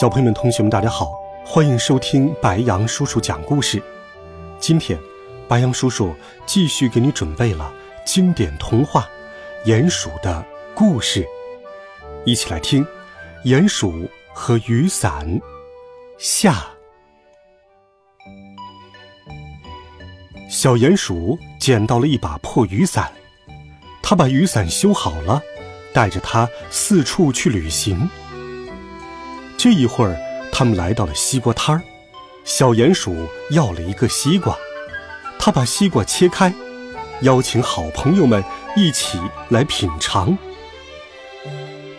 小朋友们、同学们，大家好，欢迎收听白羊叔叔讲故事。今天，白羊叔叔继续给你准备了经典童话《鼹鼠的故事》，一起来听《鼹鼠和雨伞》下。小鼹鼠捡到了一把破雨伞，他把雨伞修好了，带着它四处去旅行。这一会儿，他们来到了西瓜摊儿。小鼹鼠要了一个西瓜，他把西瓜切开，邀请好朋友们一起来品尝。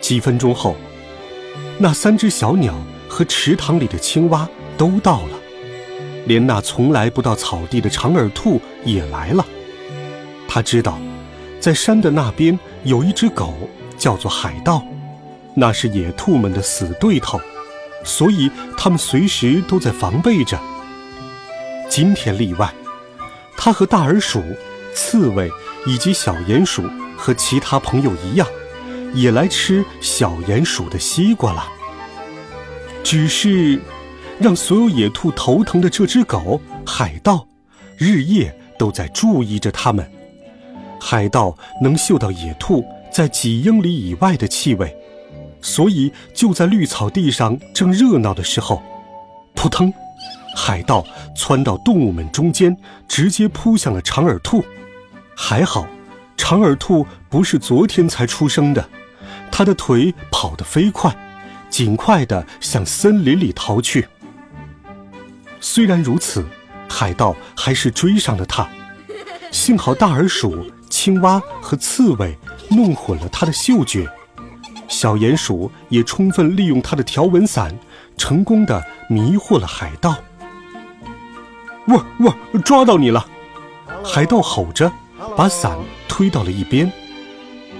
几分钟后，那三只小鸟和池塘里的青蛙都到了，连那从来不到草地的长耳兔也来了。他知道，在山的那边有一只狗，叫做海盗，那是野兔们的死对头。所以，他们随时都在防备着。今天例外，他和大耳鼠、刺猬以及小鼹鼠和其他朋友一样，也来吃小鼹鼠的西瓜了。只是，让所有野兔头疼的这只狗——海盗，日夜都在注意着它们。海盗能嗅到野兔在几英里以外的气味。所以，就在绿草地上正热闹的时候，扑腾，海盗窜到动物们中间，直接扑向了长耳兔。还好，长耳兔不是昨天才出生的，它的腿跑得飞快，尽快地向森林里逃去。虽然如此，海盗还是追上了它。幸好大耳鼠、青蛙和刺猬弄混了它的嗅觉。小鼹鼠也充分利用它的条纹伞，成功的迷惑了海盗。哇哇，抓到你了！海盗吼着，把伞推到了一边，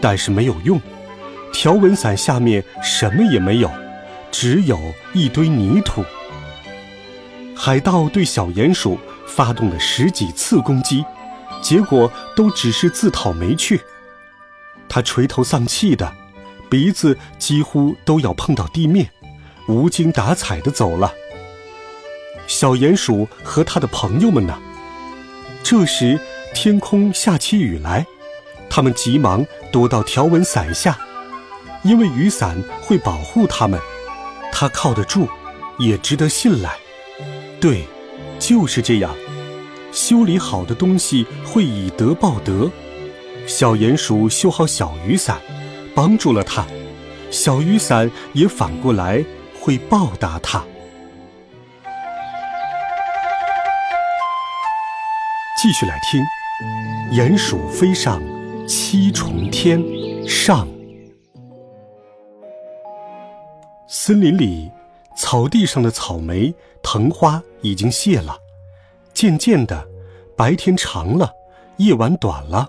但是没有用，条纹伞下面什么也没有，只有一堆泥土。海盗对小鼹鼠发动了十几次攻击，结果都只是自讨没趣。他垂头丧气的。鼻子几乎都要碰到地面，无精打采地走了。小鼹鼠和他的朋友们呢？这时天空下起雨来，他们急忙躲到条纹伞下，因为雨伞会保护他们，它靠得住，也值得信赖。对，就是这样，修理好的东西会以德报德。小鼹鼠修好小雨伞。帮助了他，小雨伞也反过来会报答他。继续来听，《鼹鼠飞上七重天》上。森林里，草地上的草莓、藤花已经谢了，渐渐的，白天长了，夜晚短了。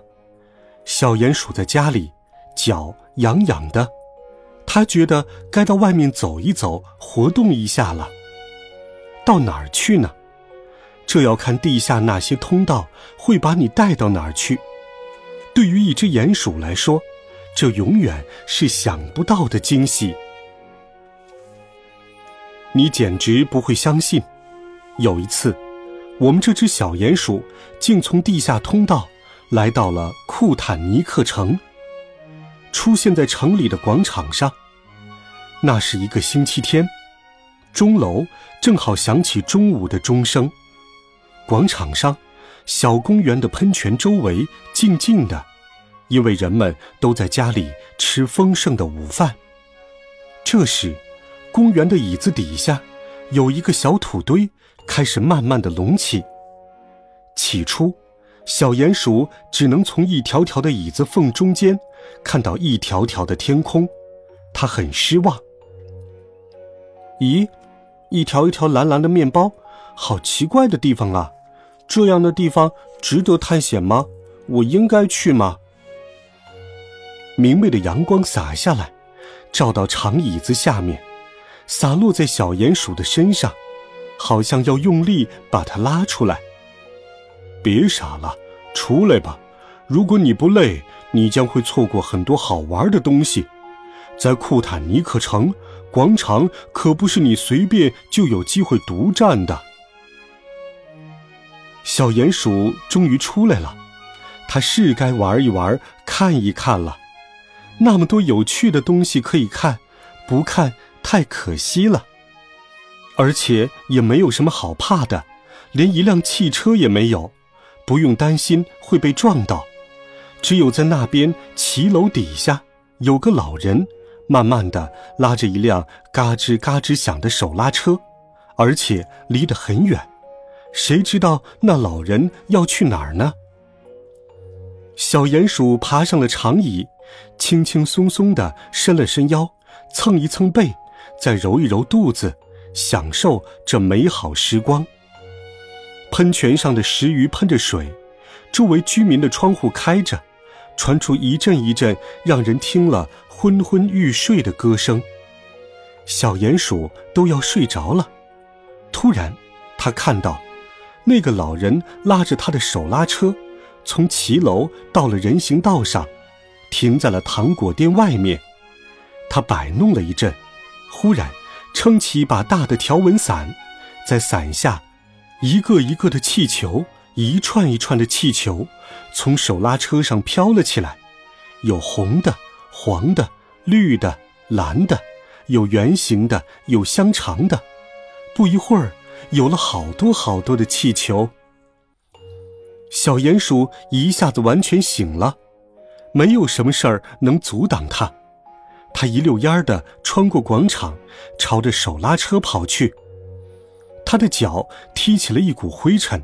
小鼹鼠在家里，脚。痒痒的，他觉得该到外面走一走，活动一下了。到哪儿去呢？这要看地下那些通道会把你带到哪儿去。对于一只鼹鼠来说，这永远是想不到的惊喜。你简直不会相信，有一次，我们这只小鼹鼠竟从地下通道来到了库坦尼克城。出现在城里的广场上。那是一个星期天，钟楼正好响起中午的钟声。广场上，小公园的喷泉周围静静的，因为人们都在家里吃丰盛的午饭。这时，公园的椅子底下有一个小土堆，开始慢慢的隆起。起初，小鼹鼠只能从一条条的椅子缝中间。看到一条条的天空，它很失望。咦，一条一条蓝蓝的面包，好奇怪的地方啊！这样的地方值得探险吗？我应该去吗？明媚的阳光洒下来，照到长椅子下面，洒落在小鼹鼠的身上，好像要用力把它拉出来。别傻了，出来吧！如果你不累，你将会错过很多好玩的东西。在库坦尼克城广场，可不是你随便就有机会独占的。小鼹鼠终于出来了，它是该玩一玩、看一看了。那么多有趣的东西可以看，不看太可惜了。而且也没有什么好怕的，连一辆汽车也没有，不用担心会被撞到。只有在那边骑楼底下有个老人，慢慢的拉着一辆嘎吱嘎吱响的手拉车，而且离得很远。谁知道那老人要去哪儿呢？小鼹鼠爬上了长椅。轻轻松松的伸了伸腰，蹭一蹭背，再揉一揉肚子，享受这美好时光。喷泉上的石鱼喷着水，周围居民的窗户开着，传出一阵一阵让人听了昏昏欲睡的歌声。小鼹鼠都要睡着了，突然，他看到那个老人拉着他的手拉车，从骑楼到了人行道上。停在了糖果店外面，他摆弄了一阵，忽然撑起一把大的条纹伞，在伞下，一个一个的气球，一串一串的气球，从手拉车上飘了起来，有红的、黄的、绿的、蓝的，有圆形的，有香肠的。不一会儿，有了好多好多的气球。小鼹鼠一下子完全醒了。没有什么事儿能阻挡它。它一溜烟儿的穿过广场，朝着手拉车跑去。他的脚踢起了一股灰尘，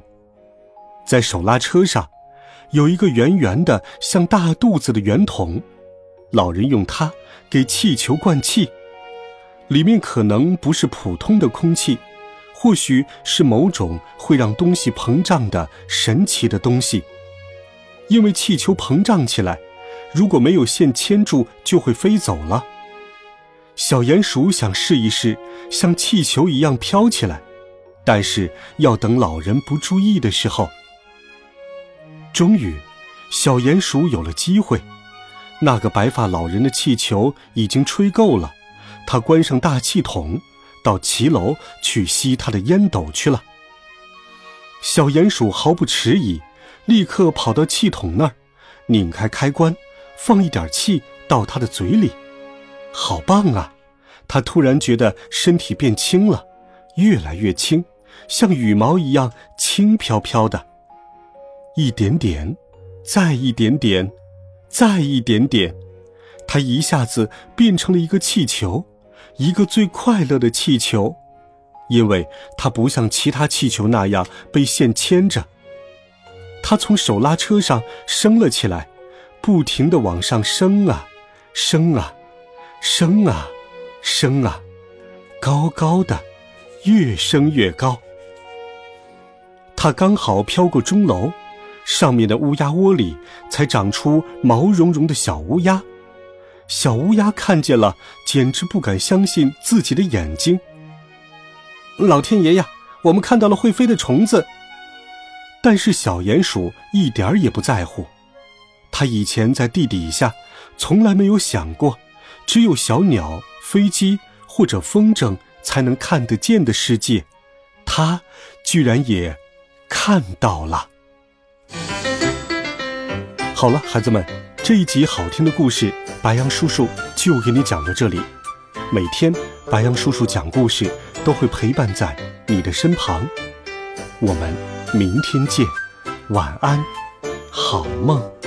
在手拉车上，有一个圆圆的像大肚子的圆筒，老人用它给气球灌气，里面可能不是普通的空气，或许是某种会让东西膨胀的神奇的东西，因为气球膨胀起来。如果没有线牵住，就会飞走了。小鼹鼠想试一试，像气球一样飘起来，但是要等老人不注意的时候。终于，小鼹鼠有了机会。那个白发老人的气球已经吹够了，他关上大气筒，到骑楼去吸他的烟斗去了。小鼹鼠毫不迟疑，立刻跑到气筒那儿，拧开开关。放一点气到他的嘴里，好棒啊！他突然觉得身体变轻了，越来越轻，像羽毛一样轻飘飘的。一点点，再一点点，再一点点，它一下子变成了一个气球，一个最快乐的气球，因为它不像其他气球那样被线牵着。他从手拉车上升了起来。不停的往上升啊，升啊，升啊，升啊，高高的，越升越高。它刚好飘过钟楼，上面的乌鸦窝里才长出毛茸茸的小乌鸦。小乌鸦看见了，简直不敢相信自己的眼睛。老天爷呀，我们看到了会飞的虫子！但是小鼹鼠一点儿也不在乎。它以前在地底下，从来没有想过，只有小鸟、飞机或者风筝才能看得见的世界，它居然也看到了。好了，孩子们，这一集好听的故事，白杨叔叔就给你讲到这里。每天，白杨叔叔讲故事都会陪伴在你的身旁。我们明天见，晚安，好梦。